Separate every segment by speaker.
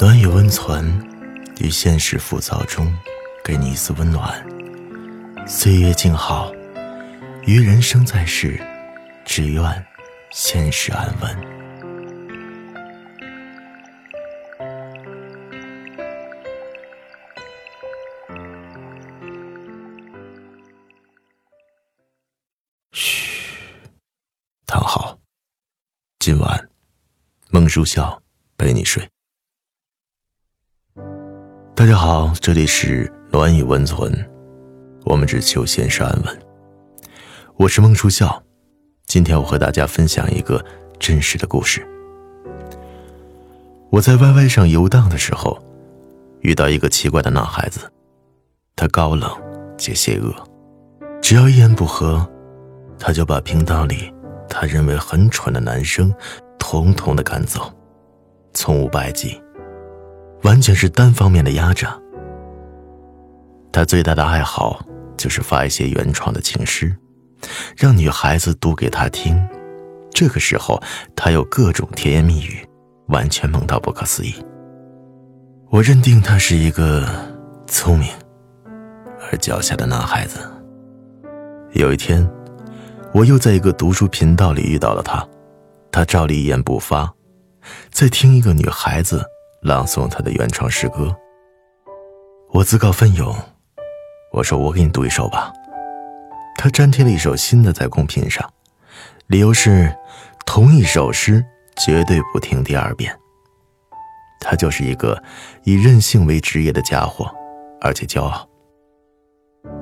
Speaker 1: 暖与温存，于现实浮躁中，给你一丝温暖。岁月静好，于人生在世，只愿现实安稳。嘘，躺好，今晚孟书笑陪你睡。大家好，这里是暖与温存，我们只求现实安稳。我是孟初笑，今天我和大家分享一个真实的故事。我在 YY 上游荡的时候，遇到一个奇怪的男孩子，他高冷且邪恶，只要一言不合，他就把频道里他认为很蠢的男生统统的赶走，从无败绩。完全是单方面的压榨。他最大的爱好就是发一些原创的情诗，让女孩子读给他听。这个时候，他有各种甜言蜜语，完全萌到不可思议。我认定他是一个聪明而狡黠的男孩子。有一天，我又在一个读书频道里遇到了他，他照例一言不发，在听一个女孩子。朗诵他的原创诗歌，我自告奋勇，我说我给你读一首吧。他粘贴了一首新的在公屏上，理由是同一首诗绝对不听第二遍。他就是一个以任性为职业的家伙，而且骄傲。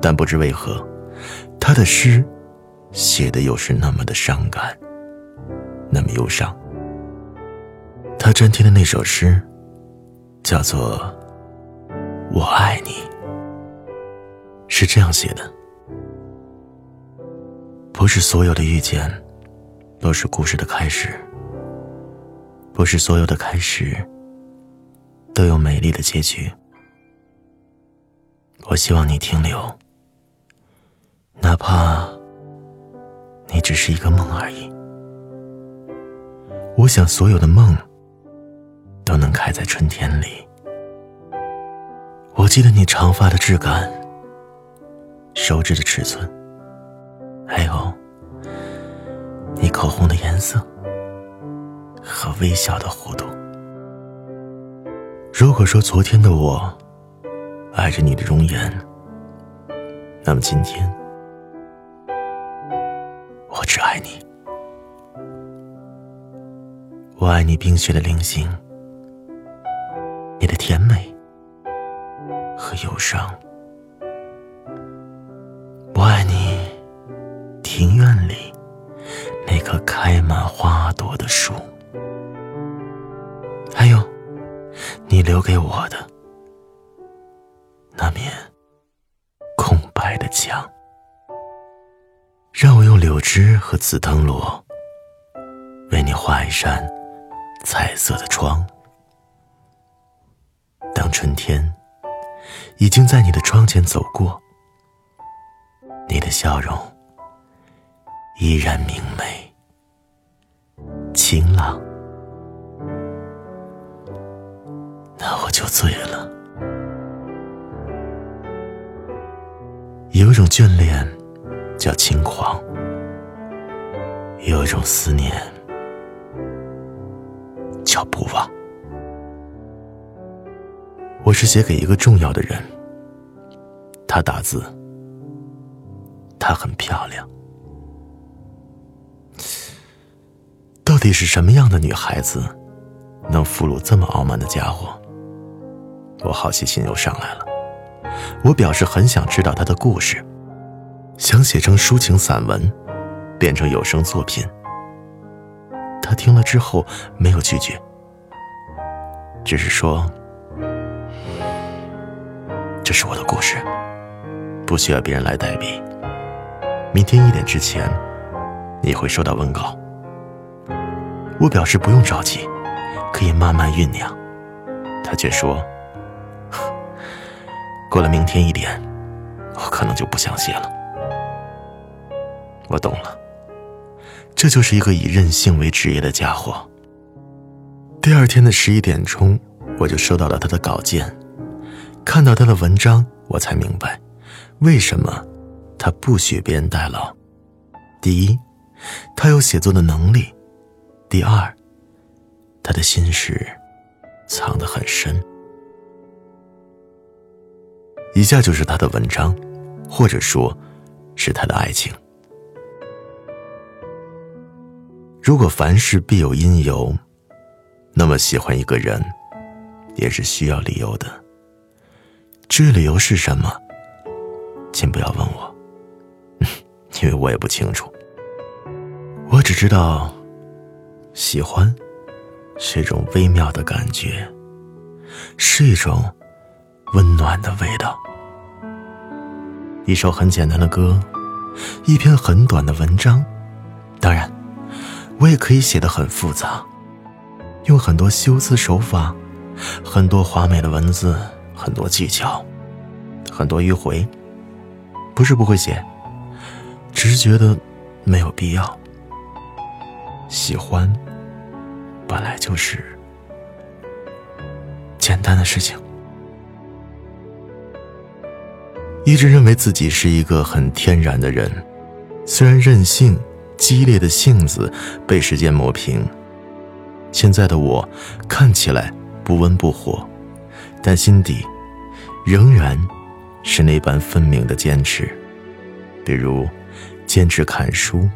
Speaker 1: 但不知为何，他的诗写的又是那么的伤感，那么忧伤。他粘贴的那首诗。叫做“我爱你”，是这样写的：不是所有的遇见都是故事的开始，不是所有的开始都有美丽的结局。我希望你停留，哪怕你只是一个梦而已。我想，所有的梦。都能开在春天里。我记得你长发的质感，手指的尺寸，还有你口红的颜色和微笑的弧度。如果说昨天的我爱着你的容颜，那么今天我只爱你。我爱你冰雪的菱形。你的甜美和忧伤，我爱你。庭院里那棵开满花朵的树，还有你留给我的那面空白的墙，让我用柳枝和紫藤萝为你画一扇彩色的窗。当春天已经在你的窗前走过，你的笑容依然明媚、晴朗，那我就醉了。有一种眷恋叫轻狂，有一种思念叫不忘。我是写给一个重要的人，他打字，她很漂亮。到底是什么样的女孩子，能俘虏这么傲慢的家伙？我好奇心又上来了，我表示很想知道他的故事，想写成抒情散文，变成有声作品。他听了之后没有拒绝，只是说。这是我的故事，不需要别人来代笔。明天一点之前，你会收到文稿。我表示不用着急，可以慢慢酝酿。他却说：“ 过了明天一点，我可能就不想写了。”我懂了，这就是一个以任性为职业的家伙。第二天的十一点钟，我就收到了他的稿件，看到他的文章，我才明白，为什么他不许别人代劳。第一，他有写作的能力；第二，他的心事藏得很深。以下就是他的文章，或者说，是他的爱情。如果凡事必有因由，那么喜欢一个人，也是需要理由的。至于理由是什么，请不要问我，因为我也不清楚。我只知道，喜欢是一种微妙的感觉，是一种温暖的味道。一首很简单的歌，一篇很短的文章，当然。我也可以写得很复杂，用很多修辞手法，很多华美的文字，很多技巧，很多迂回。不是不会写，只是觉得没有必要。喜欢本来就是简单的事情。一直认为自己是一个很天然的人，虽然任性。激烈的性子被时间磨平。现在的我看起来不温不火，但心底仍然是那般分明的坚持。比如，坚持看书，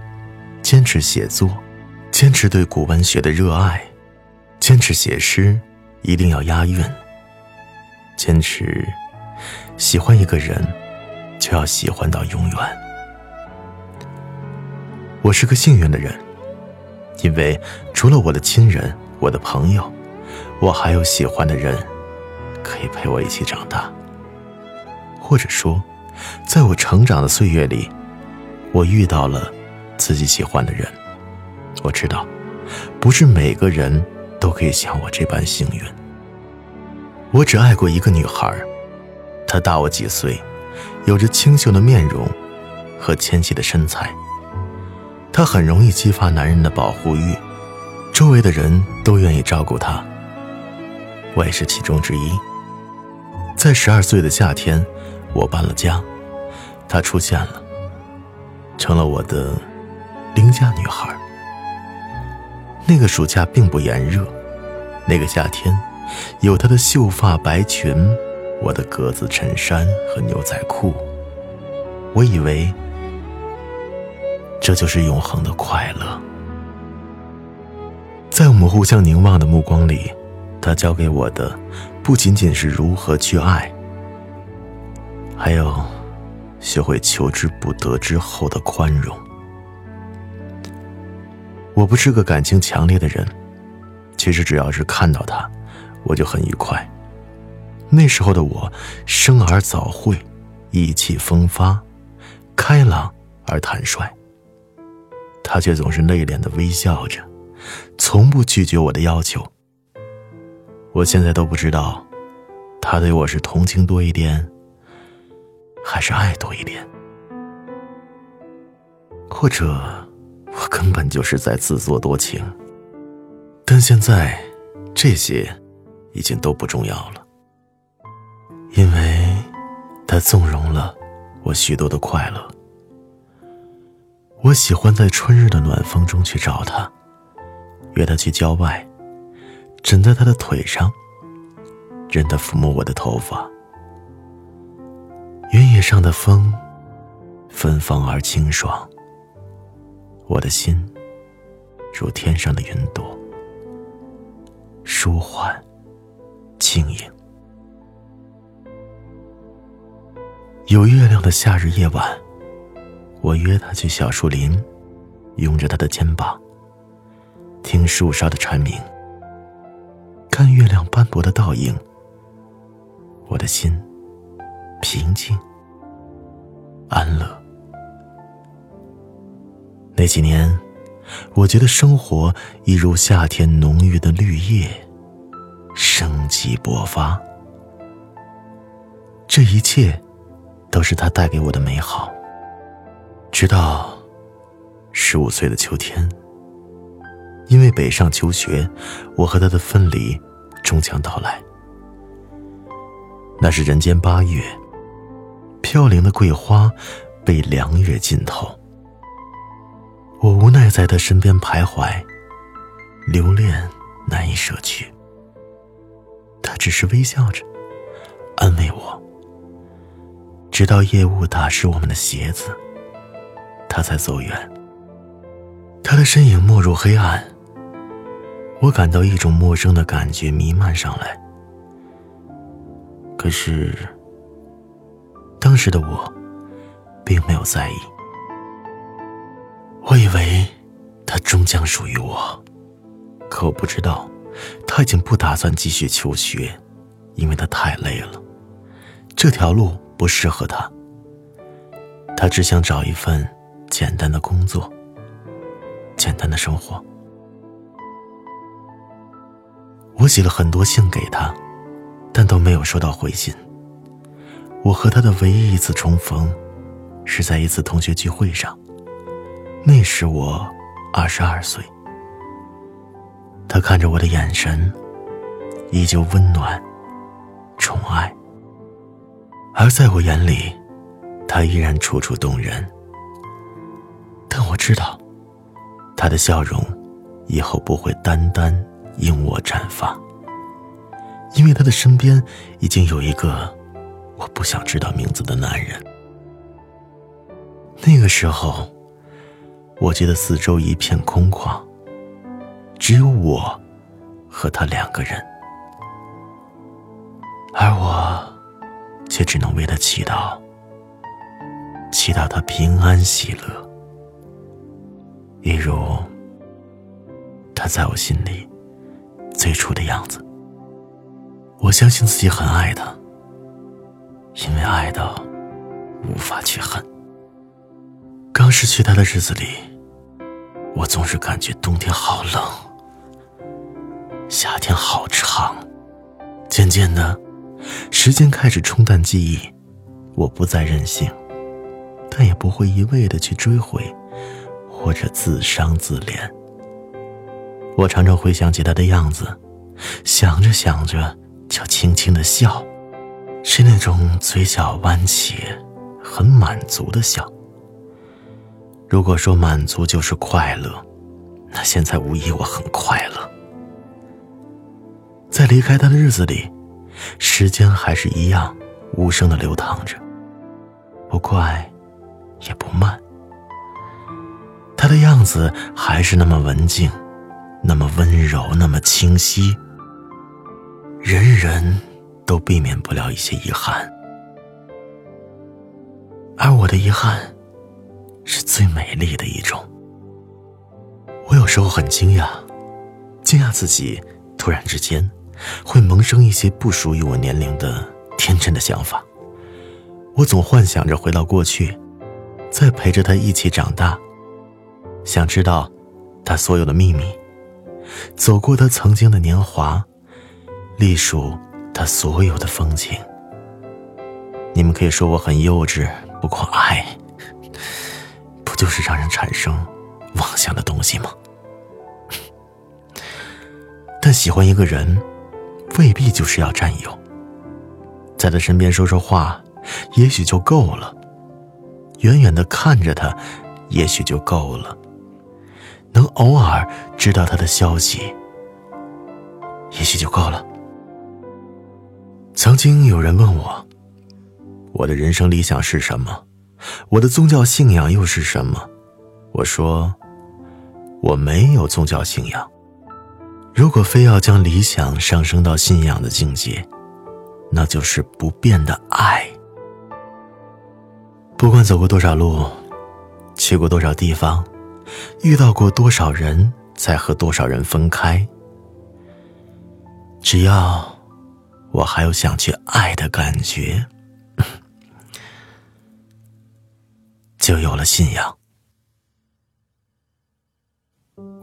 Speaker 1: 坚持写作，坚持对古文学的热爱，坚持写诗一定要押韵，坚持喜欢一个人就要喜欢到永远。我是个幸运的人，因为除了我的亲人、我的朋友，我还有喜欢的人，可以陪我一起长大。或者说，在我成长的岁月里，我遇到了自己喜欢的人。我知道，不是每个人都可以像我这般幸运。我只爱过一个女孩，她大我几岁，有着清秀的面容和纤细的身材。她很容易激发男人的保护欲，周围的人都愿意照顾她，我也是其中之一。在十二岁的夏天，我搬了家，她出现了，成了我的邻家女孩。那个暑假并不炎热，那个夏天，有她的秀发白裙，我的格子衬衫和牛仔裤，我以为。这就是永恒的快乐。在我们互相凝望的目光里，他教给我的不仅仅是如何去爱，还有学会求之不得之后的宽容。我不是个感情强烈的人，其实只要是看到他，我就很愉快。那时候的我生而早慧，意气风发，开朗而坦率。他却总是内敛的微笑着，从不拒绝我的要求。我现在都不知道，他对我是同情多一点，还是爱多一点，或者我根本就是在自作多情。但现在，这些已经都不重要了，因为他纵容了我许多的快乐。我喜欢在春日的暖风中去找他，约他去郊外，枕在他的腿上，任他抚摸我的头发。原野上的风，芬芳而清爽。我的心，如天上的云朵，舒缓，轻盈。有月亮的夏日夜晚。我约他去小树林，拥着他的肩膀，听树梢的蝉鸣，看月亮斑驳的倒影。我的心平静安乐。那几年，我觉得生活一如夏天浓郁的绿叶，生机勃发。这一切，都是他带给我的美好。直到十五岁的秋天，因为北上求学，我和他的分离终将到来。那是人间八月，飘零的桂花被凉月浸透。我无奈在他身边徘徊，留恋难以舍去。他只是微笑着，安慰我。直到夜雾打湿我们的鞋子，他才走远。他的身影没入黑暗，我感到一种陌生的感觉弥漫上来。可是，当时的我并没有在意。我以为他终将属于我，可我不知道，他已经不打算继续求学，因为他太累了，这条路不适合他。他只想找一份简单的工作，简单的生活。我写了很多信给他。但都没有收到回信。我和他的唯一一次重逢，是在一次同学聚会上。那时我二十二岁。他看着我的眼神，依旧温暖、宠爱。而在我眼里，他依然楚楚动人。但我知道，他的笑容以后不会单单因我绽放。因为他的身边已经有一个我不想知道名字的男人。那个时候，我觉得四周一片空旷，只有我和他两个人，而我却只能为他祈祷，祈祷他平安喜乐，一如他在我心里最初的样子。我相信自己很爱他，因为爱到无法去恨。刚失去他的日子里，我总是感觉冬天好冷，夏天好长。渐渐的，时间开始冲淡记忆，我不再任性，但也不会一味的去追悔，或者自伤自怜。我常常回想起他的样子，想着想着。就轻轻的笑，是那种嘴角弯起、很满足的笑。如果说满足就是快乐，那现在无疑我很快乐。在离开他的日子里，时间还是一样无声的流淌着，不快，也不慢。他的样子还是那么文静，那么温柔，那么清晰。人人都避免不了一些遗憾，而我的遗憾是最美丽的一种。我有时候很惊讶，惊讶自己突然之间会萌生一些不属于我年龄的天真的想法。我总幻想着回到过去，再陪着他一起长大，想知道他所有的秘密，走过他曾经的年华。隶属他所有的风景。你们可以说我很幼稚，不过爱，不就是让人产生妄想的东西吗？但喜欢一个人，未必就是要占有。在他身边说说话，也许就够了；远远的看着他，也许就够了；能偶尔知道他的消息，也许就够了。曾经有人问我，我的人生理想是什么？我的宗教信仰又是什么？我说，我没有宗教信仰。如果非要将理想上升到信仰的境界，那就是不变的爱。不管走过多少路，去过多少地方，遇到过多少人，才和多少人分开，只要。我还有想去爱的感觉，就有了信仰。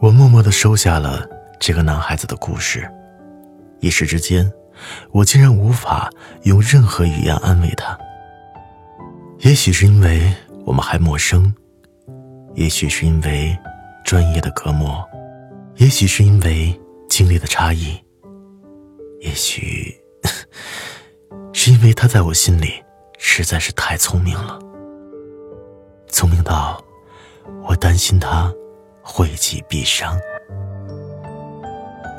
Speaker 1: 我默默的收下了这个男孩子的故事，一时之间，我竟然无法用任何语言安慰他。也许是因为我们还陌生，也许是因为专业的隔膜，也许是因为经历的差异，也许。是因为他在我心里实在是太聪明了，聪明到我担心他讳疾避伤。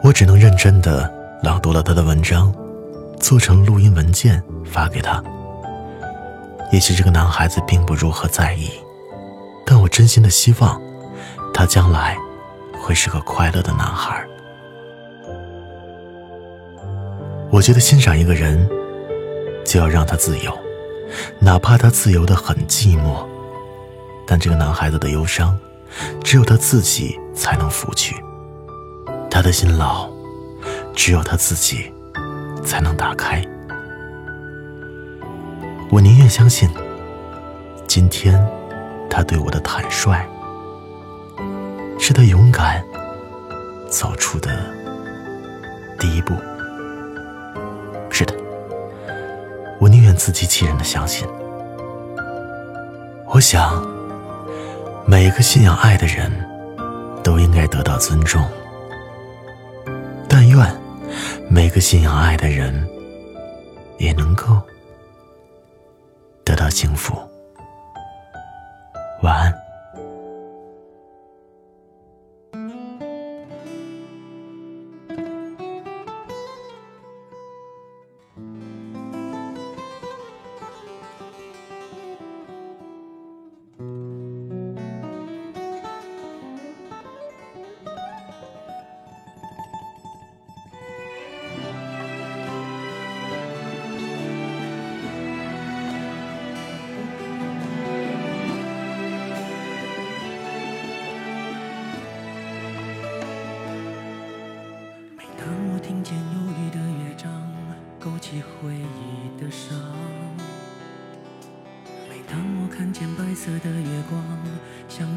Speaker 1: 我只能认真的朗读了他的文章，做成录音文件发给他。也许这个男孩子并不如何在意，但我真心的希望，他将来会是个快乐的男孩。我觉得欣赏一个人，就要让他自由，哪怕他自由的很寂寞。但这个男孩子的忧伤，只有他自己才能抚去；他的辛劳，只有他自己才能打开。我宁愿相信，今天他对我的坦率，是他勇敢走出的第一步。是的，我宁愿自欺欺人的相信。我想，每个信仰爱的人都应该得到尊重。但愿每个信仰爱的人也能够。得到幸福。晚安。